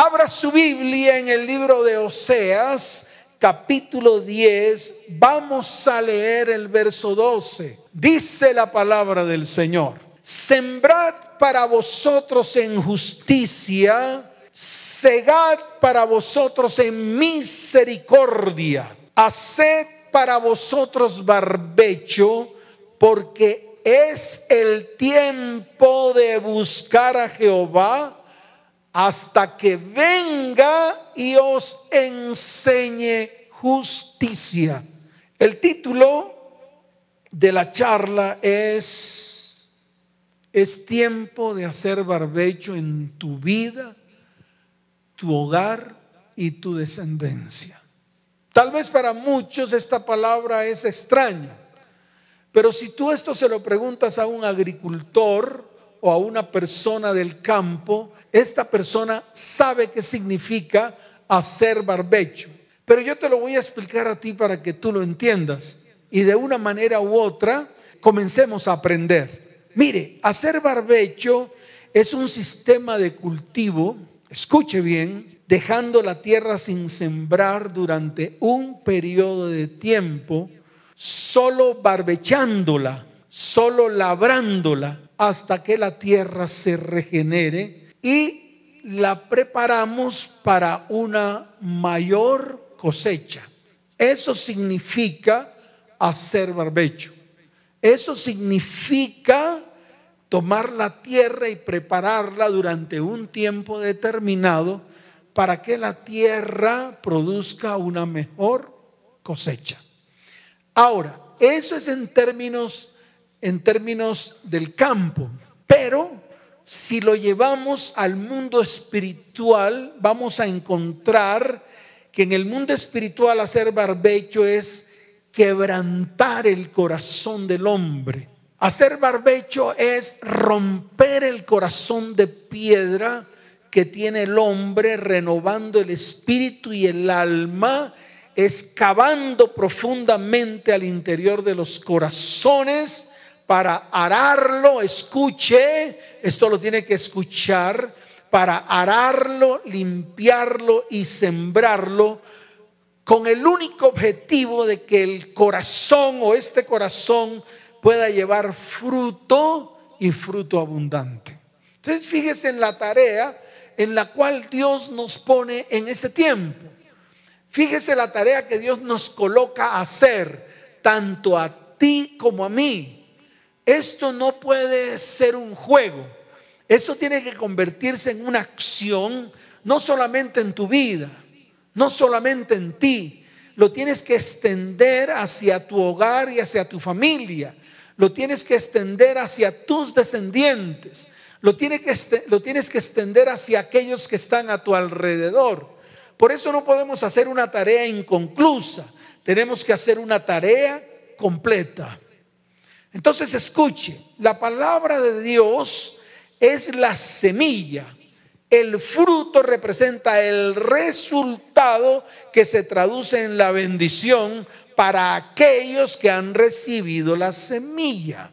Abra su Biblia en el libro de Oseas, capítulo 10. Vamos a leer el verso 12. Dice la palabra del Señor. Sembrad para vosotros en justicia, segad para vosotros en misericordia, haced para vosotros barbecho, porque es el tiempo de buscar a Jehová hasta que venga y os enseñe justicia. El título de la charla es, es tiempo de hacer barbecho en tu vida, tu hogar y tu descendencia. Tal vez para muchos esta palabra es extraña, pero si tú esto se lo preguntas a un agricultor o a una persona del campo, esta persona sabe qué significa hacer barbecho. Pero yo te lo voy a explicar a ti para que tú lo entiendas y de una manera u otra comencemos a aprender. Mire, hacer barbecho es un sistema de cultivo, escuche bien, dejando la tierra sin sembrar durante un periodo de tiempo, solo barbechándola, solo labrándola hasta que la tierra se regenere y la preparamos para una mayor cosecha. Eso significa hacer barbecho. Eso significa tomar la tierra y prepararla durante un tiempo determinado para que la tierra produzca una mejor cosecha. Ahora, eso es en términos en términos del campo, pero si lo llevamos al mundo espiritual, vamos a encontrar que en el mundo espiritual hacer barbecho es quebrantar el corazón del hombre. Hacer barbecho es romper el corazón de piedra que tiene el hombre, renovando el espíritu y el alma, excavando profundamente al interior de los corazones para ararlo, escuche, esto lo tiene que escuchar, para ararlo, limpiarlo y sembrarlo con el único objetivo de que el corazón o este corazón pueda llevar fruto y fruto abundante. Entonces fíjese en la tarea en la cual Dios nos pone en este tiempo. Fíjese la tarea que Dios nos coloca a hacer, tanto a ti como a mí. Esto no puede ser un juego. Esto tiene que convertirse en una acción, no solamente en tu vida, no solamente en ti. Lo tienes que extender hacia tu hogar y hacia tu familia. Lo tienes que extender hacia tus descendientes. Lo tienes que, lo tienes que extender hacia aquellos que están a tu alrededor. Por eso no podemos hacer una tarea inconclusa. Tenemos que hacer una tarea completa. Entonces escuche, la palabra de Dios es la semilla. El fruto representa el resultado que se traduce en la bendición para aquellos que han recibido la semilla.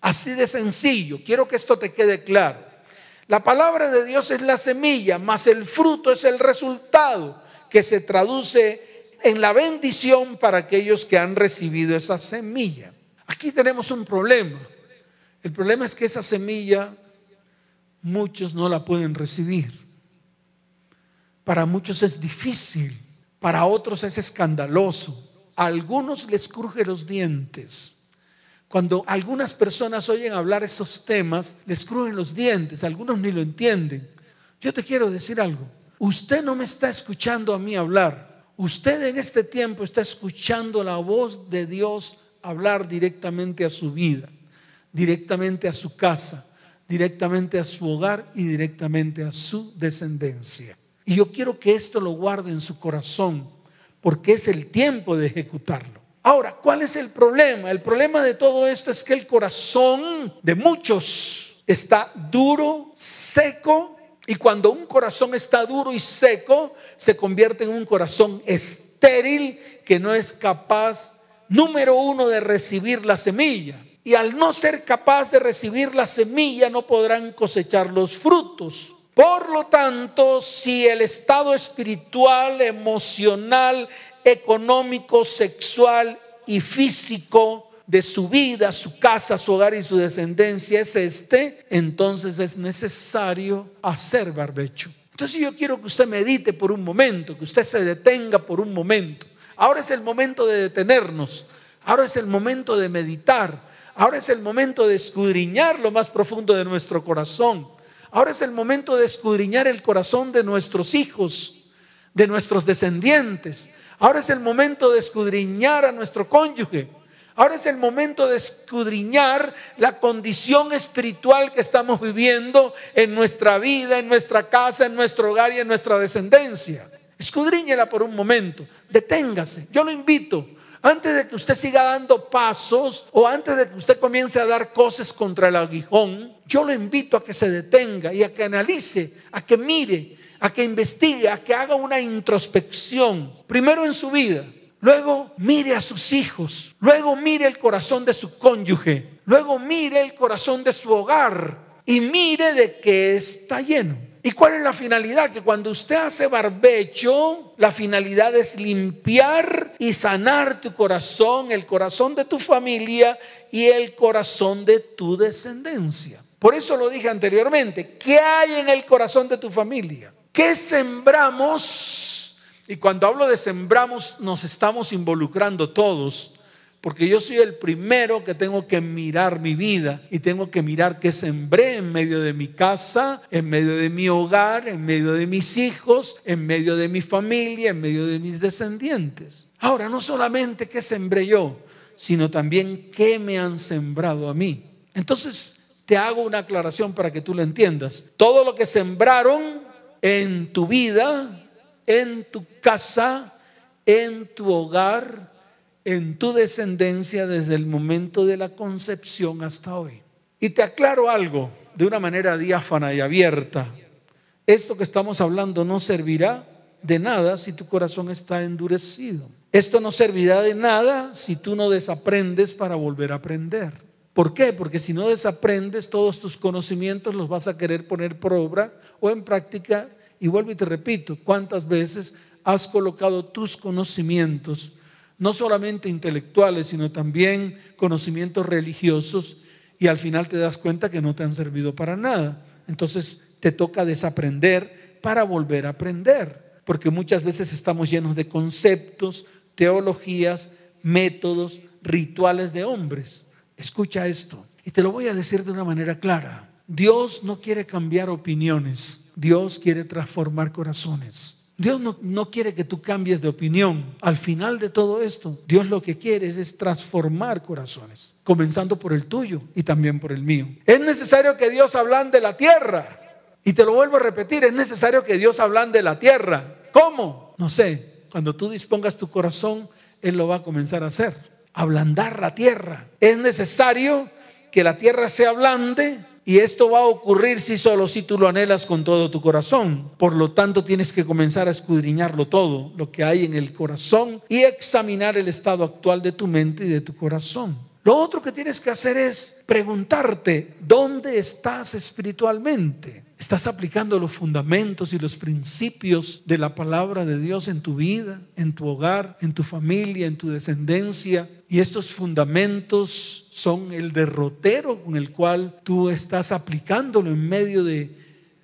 Así de sencillo. Quiero que esto te quede claro. La palabra de Dios es la semilla, más el fruto es el resultado que se traduce en la bendición para aquellos que han recibido esa semilla. Aquí tenemos un problema. El problema es que esa semilla muchos no la pueden recibir. Para muchos es difícil, para otros es escandaloso. A algunos les cruje los dientes. Cuando algunas personas oyen hablar estos temas, les crujen los dientes, algunos ni lo entienden. Yo te quiero decir algo. Usted no me está escuchando a mí hablar. Usted en este tiempo está escuchando la voz de Dios hablar directamente a su vida, directamente a su casa, directamente a su hogar y directamente a su descendencia. Y yo quiero que esto lo guarde en su corazón, porque es el tiempo de ejecutarlo. Ahora, ¿cuál es el problema? El problema de todo esto es que el corazón de muchos está duro, seco, y cuando un corazón está duro y seco, se convierte en un corazón estéril que no es capaz número uno, de recibir la semilla. Y al no ser capaz de recibir la semilla, no podrán cosechar los frutos. Por lo tanto, si el estado espiritual, emocional, económico, sexual y físico de su vida, su casa, su hogar y su descendencia es este, entonces es necesario hacer barbecho. Entonces yo quiero que usted medite por un momento, que usted se detenga por un momento. Ahora es el momento de detenernos, ahora es el momento de meditar, ahora es el momento de escudriñar lo más profundo de nuestro corazón. Ahora es el momento de escudriñar el corazón de nuestros hijos, de nuestros descendientes. Ahora es el momento de escudriñar a nuestro cónyuge. Ahora es el momento de escudriñar la condición espiritual que estamos viviendo en nuestra vida, en nuestra casa, en nuestro hogar y en nuestra descendencia. Escudriñela por un momento, deténgase. Yo lo invito, antes de que usted siga dando pasos o antes de que usted comience a dar cosas contra el aguijón, yo lo invito a que se detenga y a que analice, a que mire, a que investigue, a que haga una introspección, primero en su vida, Luego mire a sus hijos. Luego mire el corazón de su cónyuge. Luego mire el corazón de su hogar. Y mire de qué está lleno. ¿Y cuál es la finalidad? Que cuando usted hace barbecho, la finalidad es limpiar y sanar tu corazón, el corazón de tu familia y el corazón de tu descendencia. Por eso lo dije anteriormente. ¿Qué hay en el corazón de tu familia? ¿Qué sembramos? Y cuando hablo de sembramos, nos estamos involucrando todos, porque yo soy el primero que tengo que mirar mi vida y tengo que mirar qué sembré en medio de mi casa, en medio de mi hogar, en medio de mis hijos, en medio de mi familia, en medio de mis descendientes. Ahora, no solamente qué sembré yo, sino también qué me han sembrado a mí. Entonces, te hago una aclaración para que tú lo entiendas. Todo lo que sembraron en tu vida, en tu casa, en tu hogar, en tu descendencia desde el momento de la concepción hasta hoy. Y te aclaro algo de una manera diáfana y abierta. Esto que estamos hablando no servirá de nada si tu corazón está endurecido. Esto no servirá de nada si tú no desaprendes para volver a aprender. ¿Por qué? Porque si no desaprendes todos tus conocimientos los vas a querer poner por obra o en práctica y vuelvo y te repito, ¿cuántas veces has colocado tus conocimientos, no solamente intelectuales, sino también conocimientos religiosos, y al final te das cuenta que no te han servido para nada? Entonces te toca desaprender para volver a aprender, porque muchas veces estamos llenos de conceptos, teologías, métodos, rituales de hombres. Escucha esto, y te lo voy a decir de una manera clara. Dios no quiere cambiar opiniones. Dios quiere transformar corazones. Dios no, quiere que tú cambies de opinión. Al final de todo esto, Dios lo que quiere es, transformar corazones, comenzando por el tuyo y también por el mío. Es necesario que Dios hablan de la tierra. Y te lo vuelvo a repetir, es necesario que Dios hablan de la tierra. ¿Cómo? No sé. Cuando tú dispongas tu corazón, Él lo va a comenzar a hacer. Ablandar la tierra. Es necesario que la tierra sea blande y esto va a ocurrir si solo si tú lo anhelas con todo tu corazón. Por lo tanto, tienes que comenzar a escudriñarlo todo, lo que hay en el corazón, y examinar el estado actual de tu mente y de tu corazón. Lo otro que tienes que hacer es preguntarte, ¿dónde estás espiritualmente? ¿Estás aplicando los fundamentos y los principios de la palabra de Dios en tu vida, en tu hogar, en tu familia, en tu descendencia? Y estos fundamentos son el derrotero con el cual tú estás aplicándolo en medio de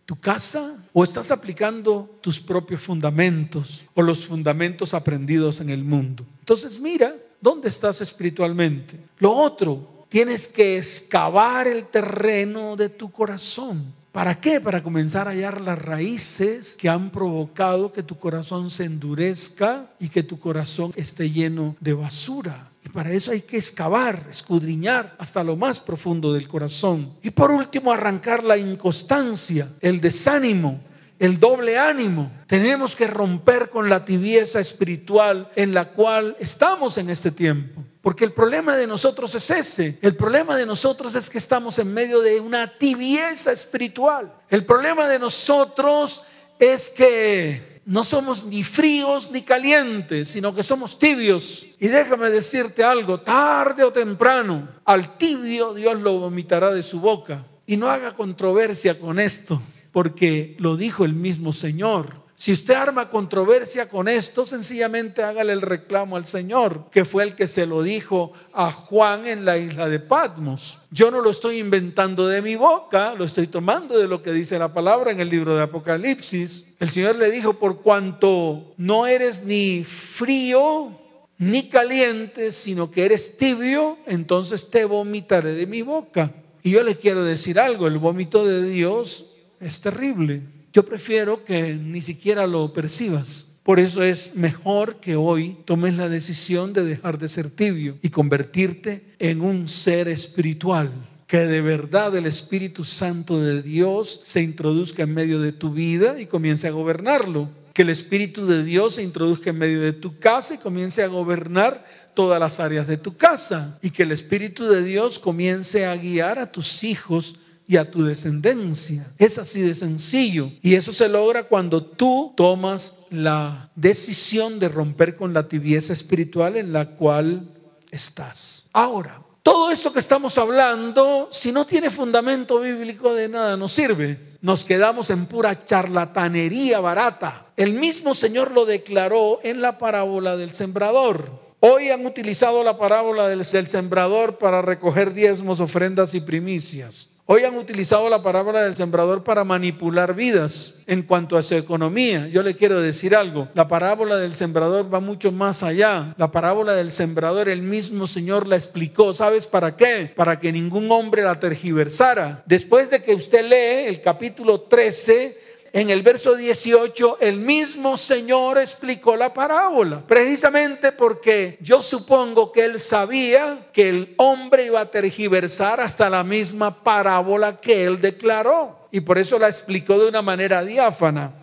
tu casa o estás aplicando tus propios fundamentos o los fundamentos aprendidos en el mundo. Entonces mira, ¿dónde estás espiritualmente? Lo otro, tienes que excavar el terreno de tu corazón. ¿Para qué? Para comenzar a hallar las raíces que han provocado que tu corazón se endurezca y que tu corazón esté lleno de basura. Y para eso hay que excavar, escudriñar hasta lo más profundo del corazón. Y por último, arrancar la inconstancia, el desánimo, el doble ánimo. Tenemos que romper con la tibieza espiritual en la cual estamos en este tiempo. Porque el problema de nosotros es ese. El problema de nosotros es que estamos en medio de una tibieza espiritual. El problema de nosotros es que no somos ni fríos ni calientes, sino que somos tibios. Y déjame decirte algo, tarde o temprano, al tibio Dios lo vomitará de su boca. Y no haga controversia con esto porque lo dijo el mismo Señor. Si usted arma controversia con esto, sencillamente hágale el reclamo al Señor, que fue el que se lo dijo a Juan en la isla de Patmos. Yo no lo estoy inventando de mi boca, lo estoy tomando de lo que dice la palabra en el libro de Apocalipsis. El Señor le dijo, por cuanto no eres ni frío ni caliente, sino que eres tibio, entonces te vomitaré de mi boca. Y yo le quiero decir algo, el vómito de Dios es terrible. Yo prefiero que ni siquiera lo percibas. Por eso es mejor que hoy tomes la decisión de dejar de ser tibio y convertirte en un ser espiritual. Que de verdad el Espíritu Santo de Dios se introduzca en medio de tu vida y comience a gobernarlo. Que el Espíritu de Dios se introduzca en medio de tu casa y comience a gobernar todas las áreas de tu casa. Y que el Espíritu de Dios comience a guiar a tus hijos y a tu descendencia. Es así de sencillo. Y eso se logra cuando tú tomas la decisión de romper con la tibieza espiritual en la cual estás. Ahora, todo esto que estamos hablando, si no tiene fundamento bíblico, de nada nos sirve. Nos quedamos en pura charlatanería barata. El mismo Señor lo declaró en la parábola del sembrador. Hoy han utilizado la parábola del, sembrador para recoger diezmos, ofrendas y primicias. Hoy han utilizado la parábola del sembrador para manipular vidas en cuanto a su economía. Yo le quiero decir algo, la parábola del sembrador va mucho más allá. La parábola del sembrador, el mismo Señor la explicó. ¿Sabes para qué? Para que ningún hombre la tergiversara. Después de que usted lee el capítulo 13, en el verso 18, el mismo Señor explicó la parábola, precisamente porque yo supongo que él sabía que el hombre iba a tergiversar hasta la misma parábola que él declaró, y por eso la explicó de una manera diáfana.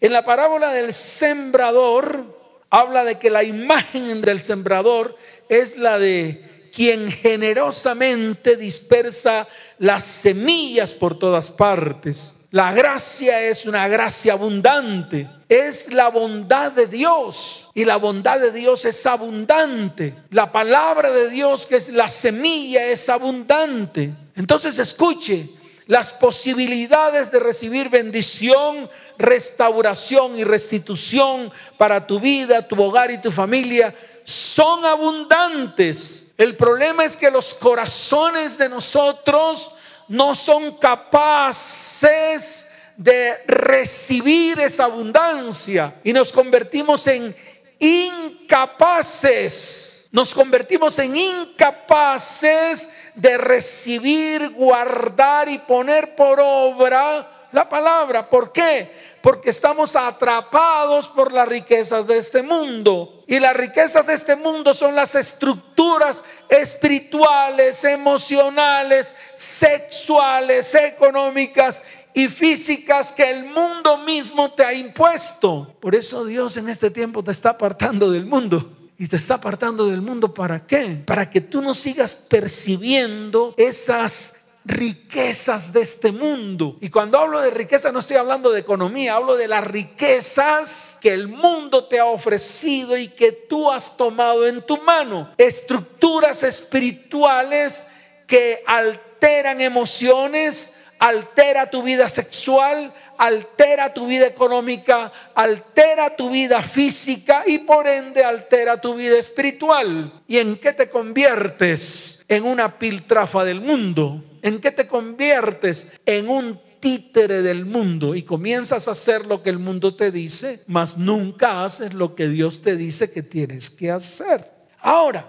En la parábola del sembrador, habla de que la imagen del sembrador es la de quien generosamente dispersa las semillas por todas partes. La gracia es una gracia abundante. Es la bondad de Dios. Y la bondad de Dios es abundante. La palabra de Dios, que es la semilla, es abundante. Entonces escuche, las posibilidades de recibir bendición, restauración y restitución para tu vida, tu hogar y tu familia son abundantes. El problema es que los corazones de nosotros no son capaces de recibir esa abundancia y nos convertimos en incapaces. Nos convertimos en incapaces de recibir, guardar y poner por obra la palabra. ¿Por qué? Porque estamos atrapados por las riquezas de este mundo. Y las riquezas de este mundo son las estructuras espirituales, emocionales, sexuales, económicas y físicas que el mundo mismo te ha impuesto. Por eso Dios en este tiempo te está apartando del mundo. Y te está apartando del mundo para qué? Para que tú no sigas percibiendo esas riquezas de este mundo. Y cuando hablo de riqueza no estoy hablando de economía, hablo de las riquezas que el mundo te ha ofrecido y que tú has tomado en tu mano. Estructuras espirituales que alteran emociones, altera tu vida sexual, altera tu vida económica, altera tu vida física y por ende altera tu vida espiritual. ¿Y en qué te conviertes? En una piltrafa del mundo. ¿En qué te conviertes? En un títere del mundo y comienzas a hacer lo que el mundo te dice, mas nunca haces lo que Dios te dice que tienes que hacer. Ahora,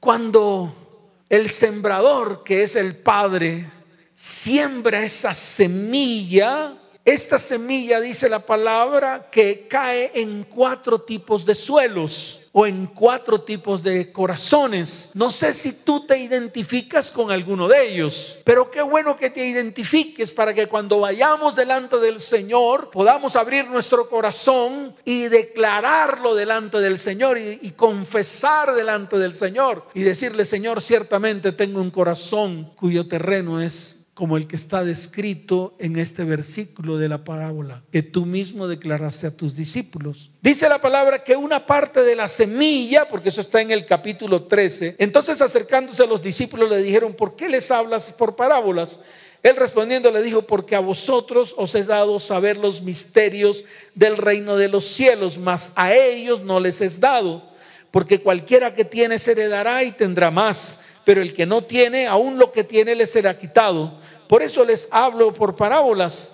cuando el sembrador, que es el Padre, siembra esa semilla, esta semilla, dice la palabra, que cae en cuatro tipos de suelos o en cuatro tipos de corazones. No sé si tú te identificas con alguno de ellos, pero qué bueno que te identifiques para que cuando vayamos delante del Señor podamos abrir nuestro corazón y declararlo delante del Señor y, confesar delante del Señor y decirle, Señor, ciertamente tengo un corazón cuyo terreno es como el que está descrito en este versículo de la parábola que tú mismo declaraste a tus discípulos. Dice la palabra que una parte de la semilla, porque eso está en el capítulo 13, entonces acercándose a los discípulos le dijeron, ¿por qué les hablas por parábolas? Él respondiendo le dijo, porque a vosotros os he dado saber los misterios del reino de los cielos, mas a ellos no les es dado, porque cualquiera que tiene se heredará y tendrá más, pero el que no tiene, aún lo que tiene le será quitado. Por eso les hablo por parábolas,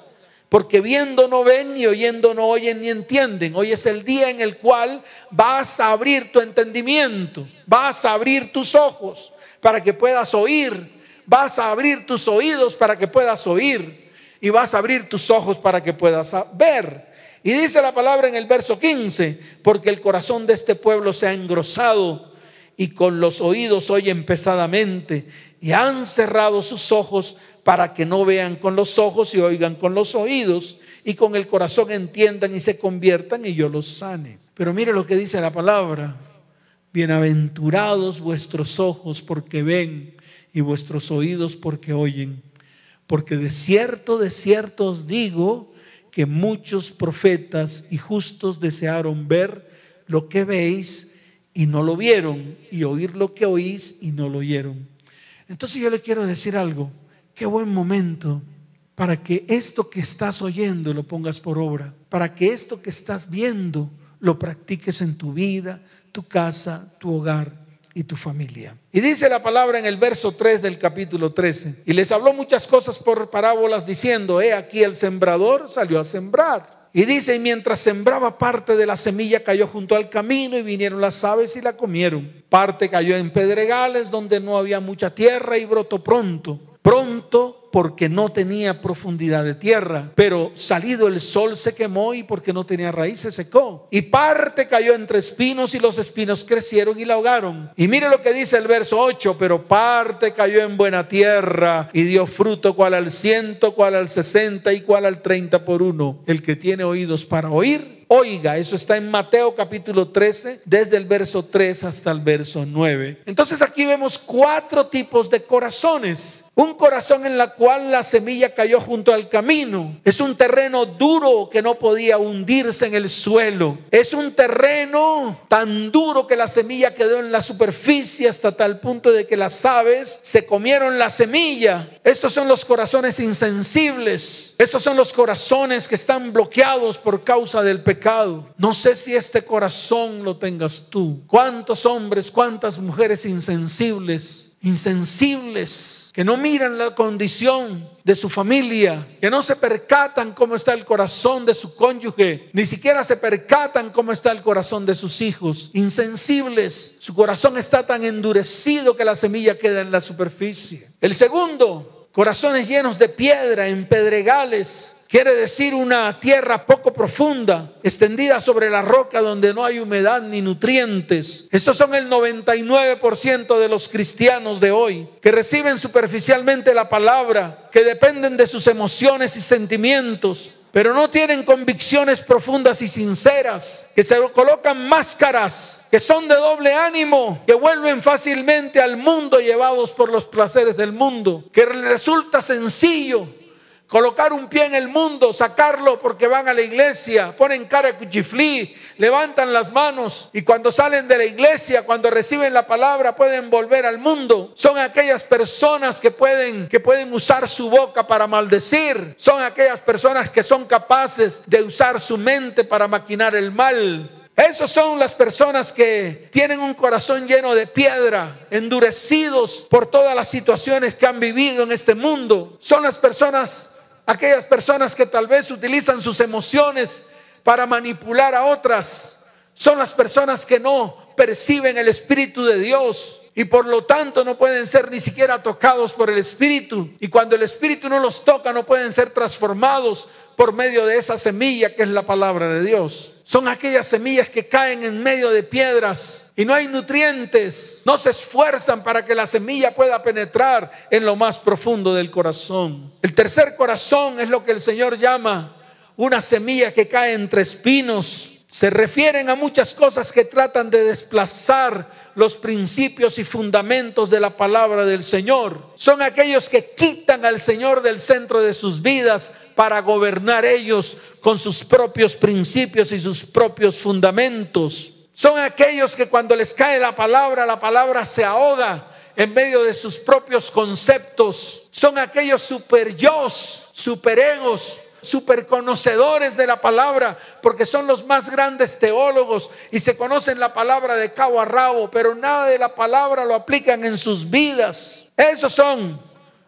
porque viendo no ven, ni oyendo no oyen, ni entienden. Hoy es el día en el cual vas a abrir tu entendimiento, vas a abrir tus ojos para que puedas oír vas a abrir tus oídos para que puedas oír y vas a abrir tus ojos para que puedas ver. Y dice la palabra en el verso 15, porque el corazón de este pueblo se ha engrosado y con los oídos oyen pesadamente y han cerrado sus ojos para que no vean con los ojos y oigan con los oídos y con el corazón entiendan y se conviertan y yo los sane. Pero mire lo que dice la palabra. Bienaventurados vuestros ojos porque ven y vuestros oídos porque oyen. Porque de cierto, de cierto os digo que muchos profetas y justos desearon ver lo que veis y no lo vieron, y oír lo que oís y no lo oyeron. Entonces yo le quiero decir algo, qué buen momento para que esto que estás oyendo lo pongas por obra, para que esto que estás viendo lo practiques en tu vida, tu casa, tu hogar y tu familia. Y dice la palabra en el verso 3 del capítulo 13. Y les habló muchas cosas por parábolas diciendo, he aquí el sembrador salió a sembrar. Y dice, mientras sembraba parte de la semilla cayó junto al camino y vinieron las aves y la comieron. Parte cayó en pedregales donde no había mucha tierra y brotó pronto. Pronto porque no tenía profundidad de tierra, pero salido el sol se quemó y porque no tenía raíz se secó. Y parte cayó entre espinos y los espinos crecieron y la ahogaron. Y mire lo que dice el verso 8, pero parte cayó en buena tierra y dio fruto cual al ciento, cual al sesenta y cual al treinta por uno. El que tiene oídos para oír, Oiga, eso está en Mateo capítulo 13, desde el verso 3 hasta el verso 9. Entonces aquí vemos cuatro tipos de corazones. Un corazón en la la semilla cayó junto al camino. Es un terreno duro que no podía hundirse en el suelo. Es un terreno tan duro que la semilla quedó en la superficie hasta tal punto de que las aves se comieron la semilla. Estos son los corazones insensibles. Estos son los corazones que están bloqueados por causa del pecado. No sé si este corazón lo tengas tú. ¿Cuántos hombres, cuántas mujeres insensibles, insensibles? Que no miran la condición de su familia, que no se percatan cómo está el corazón de su cónyuge, ni siquiera se percatan cómo está el corazón de sus hijos, insensibles, su corazón está tan endurecido que la semilla queda en la superficie. El segundo, corazones llenos de piedra, en pedregales, Quiere decir una tierra poco profunda, extendida sobre la roca donde no hay humedad ni nutrientes. Estos son el 99% de los cristianos de hoy, que reciben superficialmente la palabra, que dependen de sus emociones y sentimientos, pero no tienen convicciones profundas y sinceras, que se colocan máscaras, que son de doble ánimo, que vuelven fácilmente al mundo llevados por los placeres del mundo, que resulta sencillo colocar un pie en el mundo, sacarlo porque van a la iglesia, ponen cara cuchiflí, levantan las manos y cuando salen de la iglesia, cuando reciben la palabra, pueden volver al mundo. Son aquellas personas que pueden que pueden usar su boca para maldecir, son aquellas personas que son capaces de usar su mente para maquinar el mal. Esas son las personas que tienen un corazón lleno de piedra, endurecidos por todas las situaciones que han vivido en este mundo. Son las personas aquellas personas que tal vez utilizan sus emociones para manipular a otras, son las personas que no perciben el Espíritu de Dios y por lo tanto no pueden ser ni siquiera tocados por el Espíritu. Y cuando el Espíritu no los toca, no pueden ser transformados por medio de esa semilla que es la palabra de Dios. Son aquellas semillas que caen en medio de piedras y no hay nutrientes. No se esfuerzan para que la semilla pueda penetrar en lo más profundo del corazón. El tercer corazón es lo que el Señor llama una semilla que cae entre espinos. Se refieren a muchas cosas que tratan de desplazar los principios y fundamentos de la palabra del Señor. Son aquellos que quitan al Señor del centro de sus vidas para gobernar ellos con sus propios principios y sus propios fundamentos. Son aquellos que cuando les cae la palabra, la palabra se ahoga en medio de sus propios conceptos. Son aquellos super yo, super egos, super conocedores de la palabra, porque son los más grandes teólogos y se conocen la palabra de cabo a rabo, pero nada de la palabra lo aplican en sus vidas. Esos son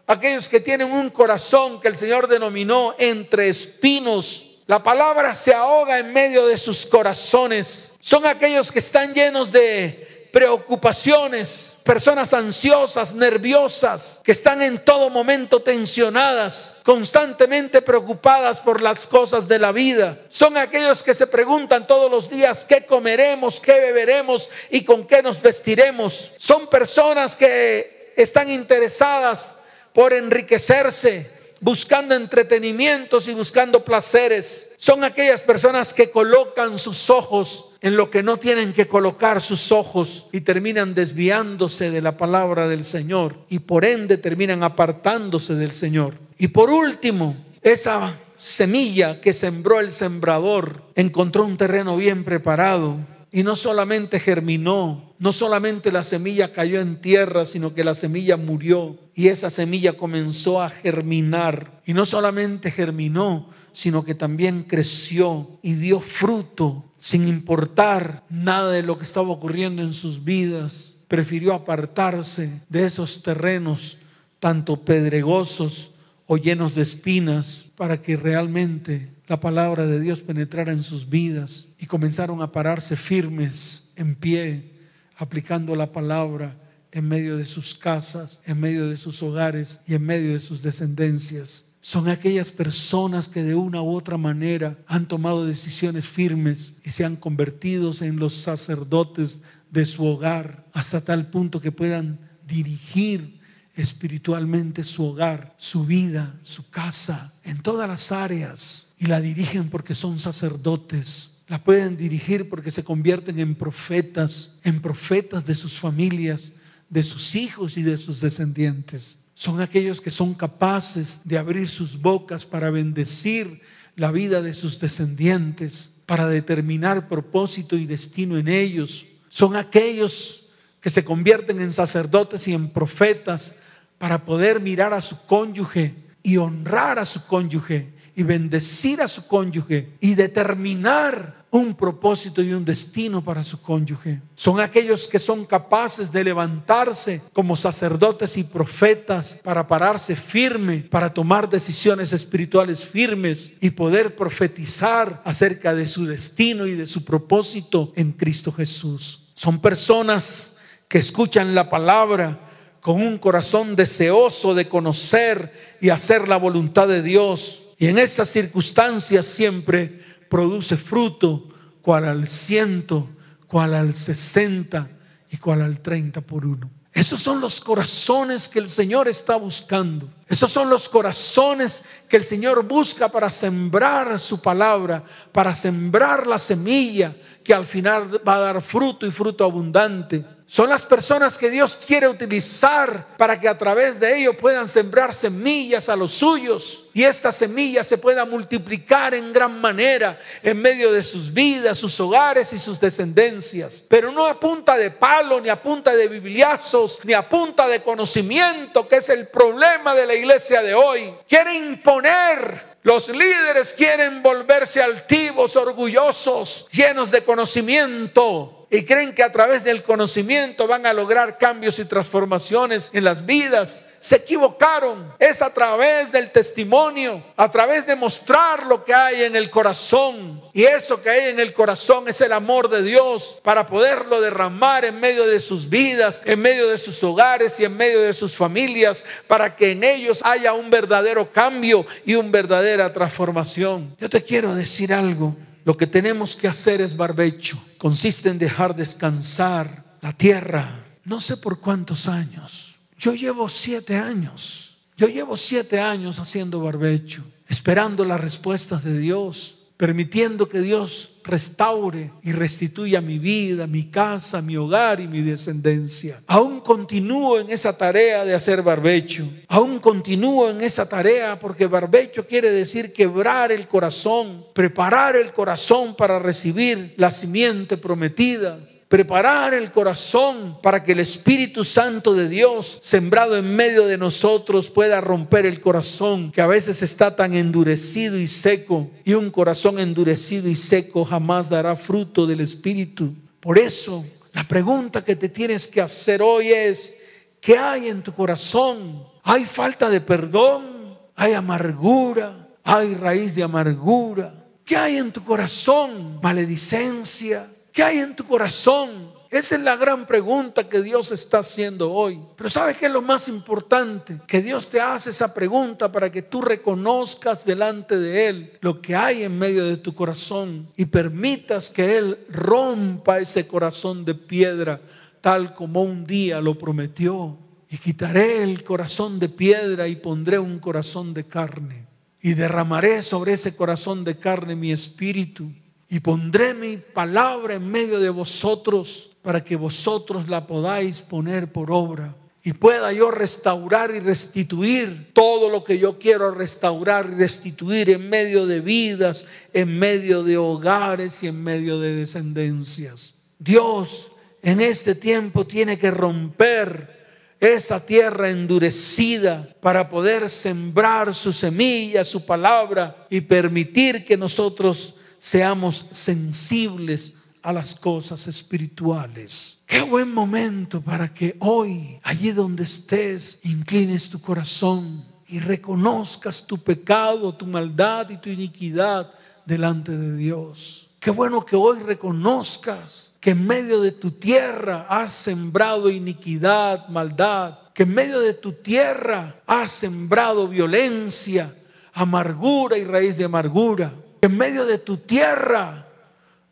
aquellos que tienen un corazón que el Señor denominó entre espinos. La palabra se ahoga en medio de sus corazones. Son aquellos que están llenos de preocupaciones, personas ansiosas, nerviosas, que están en todo momento tensionadas, constantemente preocupadas por las cosas de la vida. Son aquellos que se preguntan todos los días qué comeremos, qué beberemos y con qué nos vestiremos. Son personas que están interesadas por enriquecerse, buscando entretenimientos y buscando placeres. Son aquellas personas que colocan sus ojos en lo que no tienen que colocar sus ojos y terminan desviándose de la palabra del Señor y por ende terminan apartándose del Señor. Y por último, esa semilla que sembró el sembrador encontró un terreno bien preparado y no solamente germinó, no solamente la semilla cayó en tierra, sino que la semilla murió y esa semilla comenzó a germinar. Y no solamente germinó, sino que también creció y dio fruto sin importar nada de lo que estaba ocurriendo en sus vidas. Prefirió apartarse de esos terrenos, tanto pedregosos o llenos de espinas, para que realmente la palabra de Dios penetrara en sus vidas y comenzaron a pararse firmes, en pie, aplicando la palabra en medio de sus casas, en medio de sus hogares y en medio de sus descendencias. Son aquellas personas que de una u otra manera han tomado decisiones firmes y se han convertido en los sacerdotes de su hogar hasta tal punto que puedan dirigir espiritualmente su hogar, su vida, su casa, en todas las áreas. Y la dirigen porque son sacerdotes. La pueden dirigir porque se convierten en profetas, en profetas de sus familias, de sus hijos y de sus descendientes son aquellos que son capaces de abrir sus bocas para bendecir la vida de sus descendientes, para determinar propósito y destino en ellos. Son aquellos que se convierten en sacerdotes y en profetas para poder mirar a su cónyuge y honrar a su cónyuge y bendecir a su cónyuge y determinar un propósito y un destino para su cónyuge. Son aquellos que son capaces de levantarse como sacerdotes y profetas para pararse firme, para tomar decisiones espirituales firmes y poder profetizar acerca de su destino y de su propósito en Cristo Jesús. Son personas que escuchan la palabra con un corazón deseoso de conocer y hacer la voluntad de Dios. Y en esas circunstancias siempre produce fruto, cual al ciento, cual al sesenta y cual al treinta por uno. Esos son los corazones que el Señor está buscando. Esos son los corazones que el Señor busca para sembrar su palabra, para sembrar la semilla que al final va a dar fruto y fruto abundante. Son las personas que Dios quiere utilizar para que a través de ellos puedan sembrar semillas a los suyos y esta semilla se pueda multiplicar en gran manera en medio de sus vidas, sus hogares y sus descendencias. Pero no a punta de palo, ni a punta de bibliazos, ni a punta de conocimiento, que es el problema de la iglesia de hoy. Quiere imponer los líderes quieren volverse altivos, orgullosos, llenos de conocimiento y creen que a través del conocimiento van a lograr cambios y transformaciones en las vidas. Se equivocaron. Es a través del testimonio, a través de mostrar lo que hay en el corazón. Y eso que hay en el corazón es el amor de Dios para poderlo derramar en medio de sus vidas, en medio de sus hogares y en medio de sus familias, para que en ellos haya un verdadero cambio y una verdadera transformación. Yo te quiero decir algo. Lo que tenemos que hacer es barbecho. Consiste en dejar descansar la tierra. No sé por cuántos años. Yo llevo siete años. Yo llevo siete años haciendo barbecho, esperando las respuestas de Dios permitiendo que Dios restaure y restituya mi vida, mi casa, mi hogar y mi descendencia. Aún continúo en esa tarea de hacer barbecho. Aún continúo en esa tarea porque barbecho quiere decir quebrar el corazón, preparar el corazón para recibir la simiente prometida. Preparar el corazón para que el Espíritu Santo de Dios, sembrado en medio de nosotros, pueda romper el corazón que a veces está tan endurecido y seco. Y un corazón endurecido y seco jamás dará fruto del Espíritu. Por eso, la pregunta que te tienes que hacer hoy es, ¿qué hay en tu corazón? ¿Hay falta de perdón? ¿Hay amargura? ¿Hay raíz de amargura? ¿Qué hay en tu corazón? Maledicencia, ¿Qué hay en tu corazón? Esa es la gran pregunta que Dios está haciendo hoy. Pero ¿sabes qué es lo más importante? Que Dios te hace esa pregunta para que tú reconozcas delante de Él lo que hay en medio de tu corazón y permitas que Él rompa ese corazón de piedra tal como un día lo prometió. Y quitaré el corazón de piedra y pondré un corazón de carne. Y derramaré sobre ese corazón de carne mi espíritu y pondré mi palabra en medio de vosotros para que vosotros la podáis poner por obra y pueda yo restaurar y restituir todo lo que yo quiero restaurar y restituir en medio de vidas, en medio de hogares y en medio de descendencias. Dios en este tiempo tiene que romper esa tierra endurecida para poder sembrar su semilla, su palabra y permitir que nosotros seamos sensibles a las cosas espirituales. Qué buen momento para que hoy, allí donde estés, inclines tu corazón y reconozcas tu pecado, tu maldad y tu iniquidad delante de Dios. Qué bueno que hoy reconozcas que en medio de tu tierra has sembrado iniquidad, maldad, que en medio de tu tierra has sembrado violencia, amargura y raíz de amargura en medio de tu tierra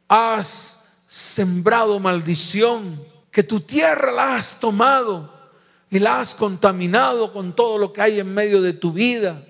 has sembrado maldición, que tu tierra la has tomado y la has contaminado con todo lo que hay en medio de tu vida.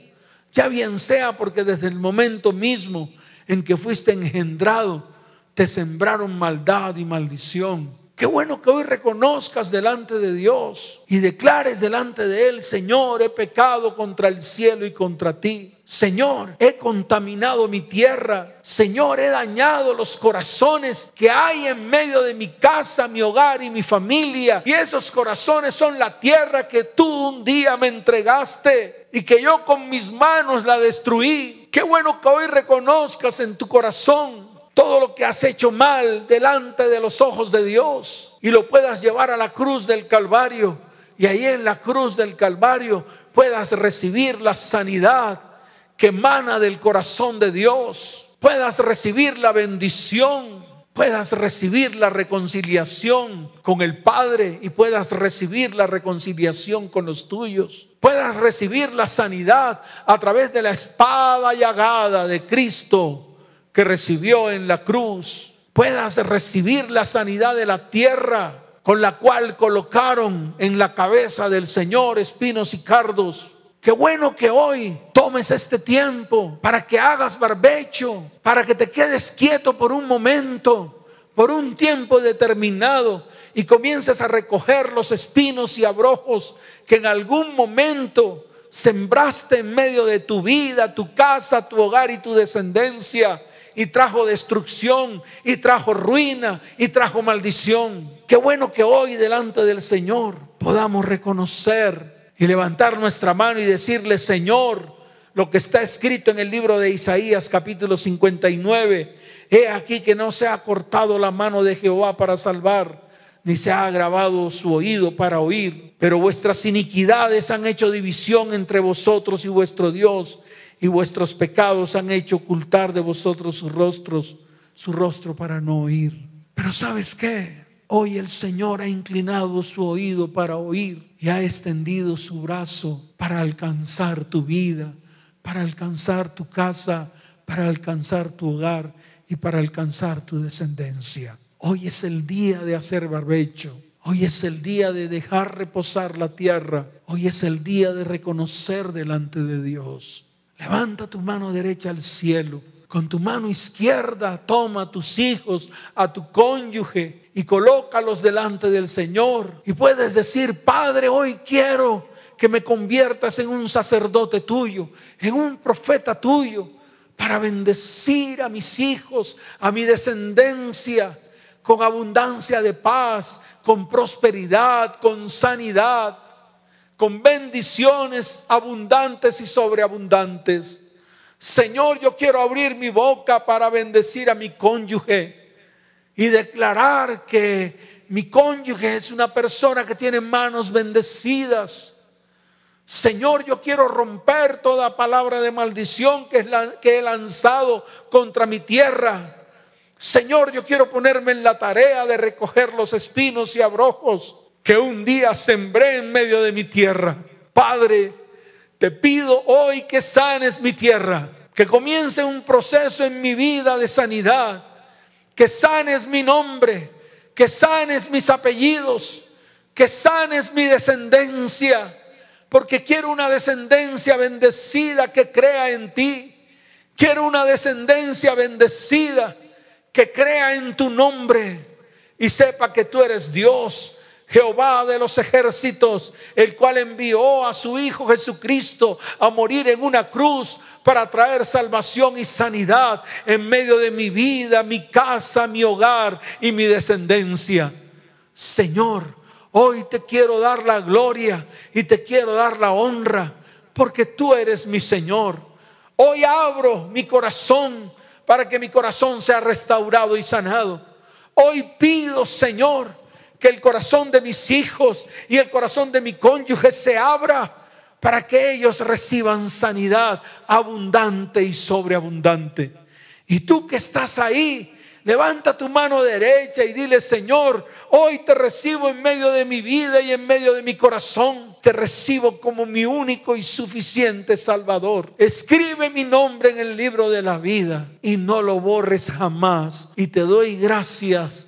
Ya bien sea porque desde el momento mismo en que fuiste engendrado, te sembraron maldad y maldición. Qué bueno que hoy reconozcas delante de Dios y declares delante de Él, Señor, he pecado contra el cielo y contra ti. Señor, he contaminado mi tierra. Señor, he dañado los corazones que hay en medio de mi casa, mi hogar y mi familia. Y esos corazones son la tierra que tú un día me entregaste y que yo con mis manos la destruí. Qué bueno que hoy reconozcas en tu corazón todo lo que has hecho mal delante de los ojos de Dios y lo puedas llevar a la cruz del Calvario y ahí en la cruz del Calvario puedas recibir la sanidad que emana del corazón de Dios, puedas recibir la bendición, puedas recibir la reconciliación con el Padre y puedas recibir la reconciliación con los tuyos, puedas recibir la sanidad a través de la espada llagada de Cristo que recibió en la cruz, puedas recibir la sanidad de la tierra con la cual colocaron en la cabeza del Señor espinos y cardos. Qué bueno que hoy tomes este tiempo para que hagas barbecho, para que te quedes quieto por un momento, por un tiempo determinado y comiences a recoger los espinos y abrojos que en algún momento sembraste en medio de tu vida, tu casa, tu hogar y tu descendencia y trajo destrucción y trajo ruina y trajo maldición. Qué bueno que hoy delante del Señor podamos reconocer y levantar nuestra mano y decirle, Señor, lo que está escrito en el libro de Isaías capítulo 59, he aquí que no se ha cortado la mano de Jehová para salvar ni se ha agravado su oído para oír, pero vuestras iniquidades han hecho división entre vosotros y vuestro Dios, y vuestros pecados han hecho ocultar de vosotros sus rostros, su rostro para no oír. Pero ¿sabes qué? Hoy el Señor ha inclinado su oído para oír y ha extendido su brazo para alcanzar tu vida, para alcanzar tu casa, para alcanzar tu hogar y para alcanzar tu descendencia. Hoy es el día de hacer barbecho. Hoy es el día de dejar reposar la tierra. Hoy es el día de reconocer delante de Dios Levanta tu mano derecha al cielo. Con tu mano izquierda toma a tus hijos, a tu cónyuge y colócalos delante del Señor. Y puedes decir, Padre, hoy quiero que me conviertas en un sacerdote tuyo, en un profeta tuyo, para bendecir a mis hijos, a mi descendencia, con abundancia de paz, con prosperidad, con sanidad, con bendiciones abundantes y sobreabundantes. Señor, yo quiero abrir mi boca para bendecir a mi cónyuge y declarar que mi cónyuge es una persona que tiene manos bendecidas. Señor, yo quiero romper toda palabra de maldición que, he lanzado contra mi tierra. Señor, yo quiero ponerme en la tarea de recoger los espinos y abrojos que un día sembré en medio de mi tierra. Padre, te pido hoy que sanes mi tierra, que comience un proceso en mi vida de sanidad, que sanes mi nombre, que sanes mis apellidos, que sanes mi descendencia, porque quiero una descendencia bendecida que crea en ti. Quiero una descendencia bendecida que crea en tu nombre y sepa que tú eres Dios, Jehová de los ejércitos, el cual envió a su Hijo Jesucristo a morir en una cruz para traer salvación y sanidad en medio de mi vida, mi casa, mi hogar y mi descendencia. Señor, hoy te quiero dar la gloria y te quiero dar la honra porque tú eres mi Señor. Hoy abro mi corazón para que mi corazón sea restaurado y sanado. Hoy pido, Señor, que el corazón de mis hijos y el corazón de mi cónyuge se abra para que ellos reciban sanidad abundante y sobreabundante. Y tú que estás ahí, Levanta tu mano derecha y dile, Señor, hoy te recibo en medio de mi vida y en medio de mi corazón. Te recibo como mi único y suficiente Salvador. Escribe mi nombre en el libro de la vida y no lo borres jamás. Y te doy gracias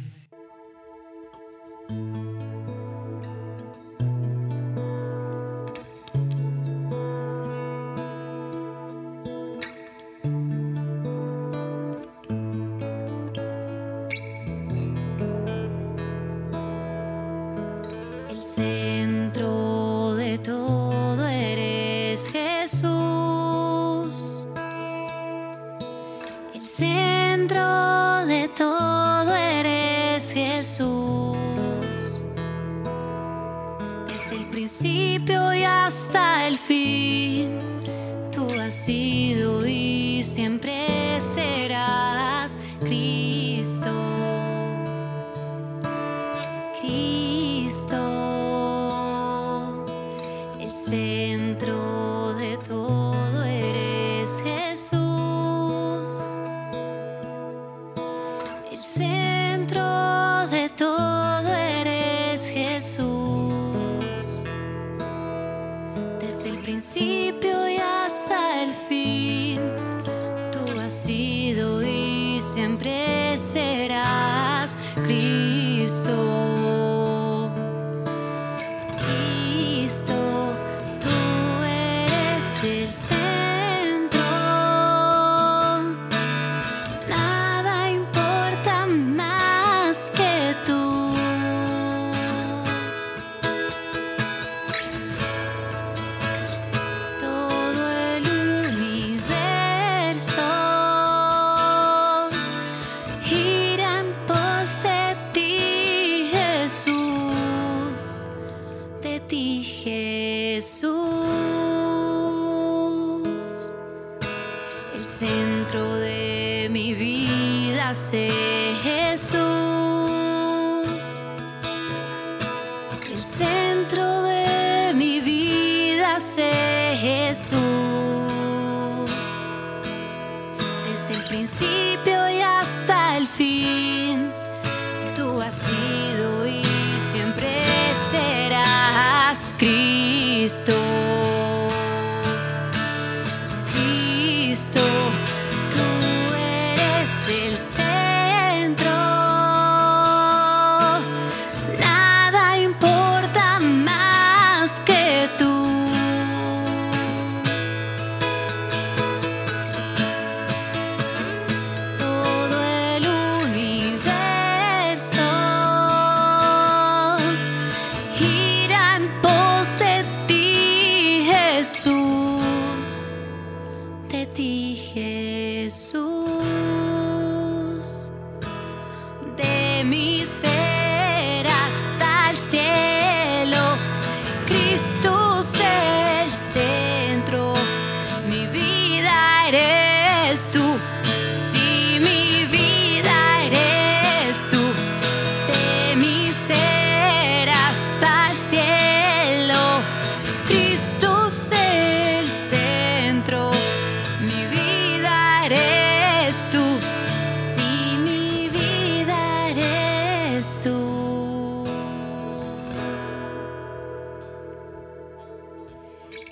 Cristo.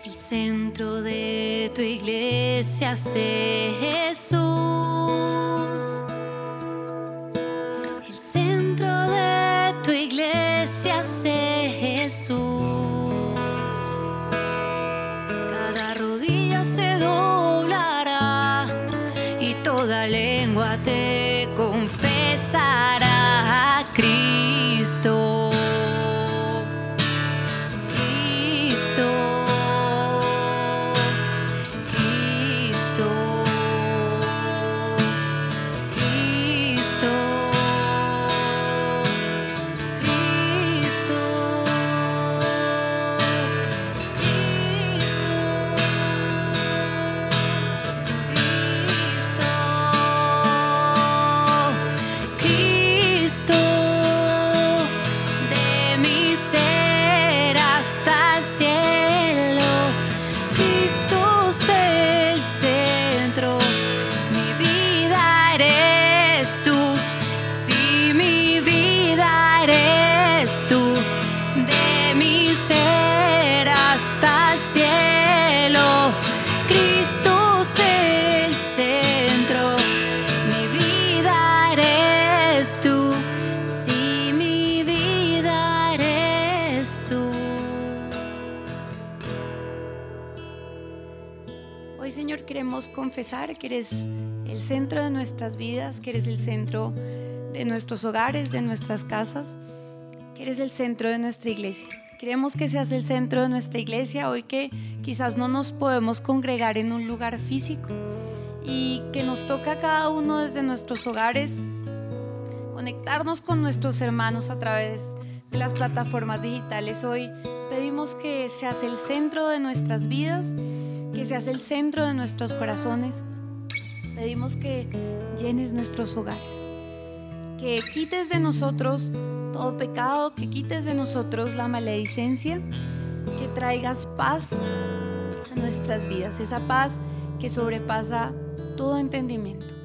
El centro de tu iglesia es Jesús. Queremos confesar que eres el centro de nuestras vidas, que eres el centro de nuestros hogares, de nuestras casas, que eres el centro de nuestra iglesia. Queremos que seas el centro de nuestra iglesia hoy que quizás no nos podemos congregar en un lugar físico y que nos toca a cada uno desde nuestros hogares conectarnos con nuestros hermanos a través de las plataformas digitales. Hoy pedimos que seas el centro de nuestras vidas, que seas el centro de nuestros corazones. Pedimos que llenes nuestros hogares, que quites de nosotros todo pecado, que quites de nosotros la maledicencia, que traigas paz a nuestras vidas, esa paz que sobrepasa todo entendimiento.